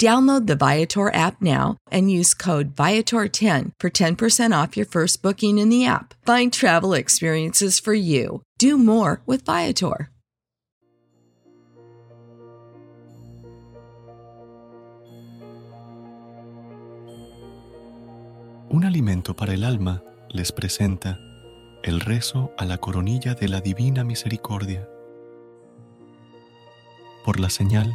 Download the Viator app now and use code Viator10 for 10% off your first booking in the app. Find travel experiences for you. Do more with Viator. Un alimento para el alma les presenta el rezo a la coronilla de la Divina Misericordia. Por la señal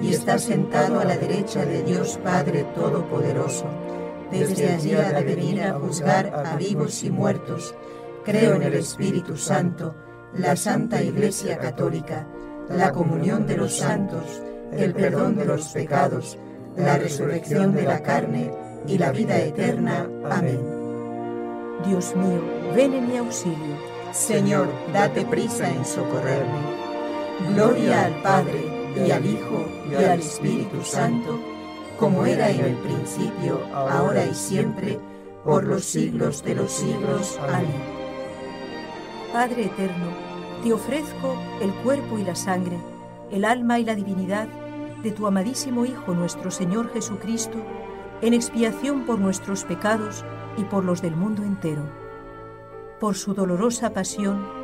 y está sentado a la derecha de Dios Padre Todopoderoso. Desde allí ha de venir a juzgar a vivos y muertos. Creo en el Espíritu Santo, la Santa Iglesia Católica, la comunión de los santos, el perdón de los pecados, la resurrección de la carne y la vida eterna. Amén. Dios mío, ven en mi auxilio. Señor, date prisa en socorrerme. Gloria al Padre y al Hijo, y al Espíritu Santo, como era en el principio, ahora y siempre, por los siglos de los siglos. Amén. Padre eterno, te ofrezco el cuerpo y la sangre, el alma y la divinidad de tu amadísimo Hijo nuestro Señor Jesucristo, en expiación por nuestros pecados y por los del mundo entero. Por su dolorosa pasión,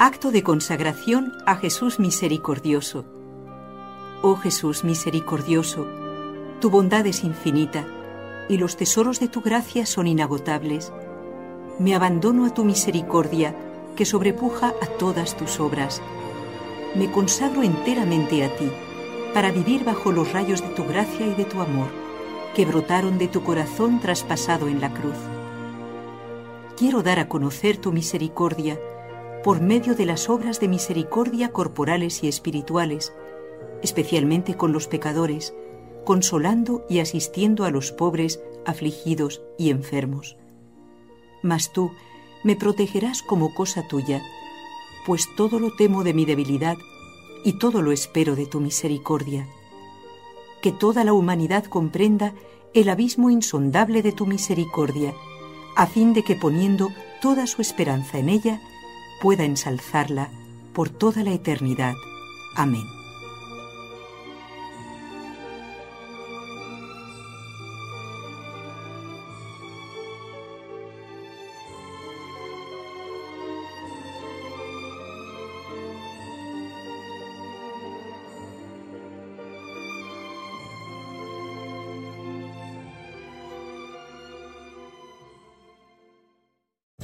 Acto de consagración a Jesús misericordioso. Oh Jesús misericordioso, tu bondad es infinita y los tesoros de tu gracia son inagotables. Me abandono a tu misericordia, que sobrepuja a todas tus obras. Me consagro enteramente a ti, para vivir bajo los rayos de tu gracia y de tu amor, que brotaron de tu corazón traspasado en la cruz. Quiero dar a conocer tu misericordia por medio de las obras de misericordia corporales y espirituales, especialmente con los pecadores, consolando y asistiendo a los pobres, afligidos y enfermos. Mas tú me protegerás como cosa tuya, pues todo lo temo de mi debilidad y todo lo espero de tu misericordia. Que toda la humanidad comprenda el abismo insondable de tu misericordia, a fin de que poniendo toda su esperanza en ella, pueda ensalzarla por toda la eternidad. Amén.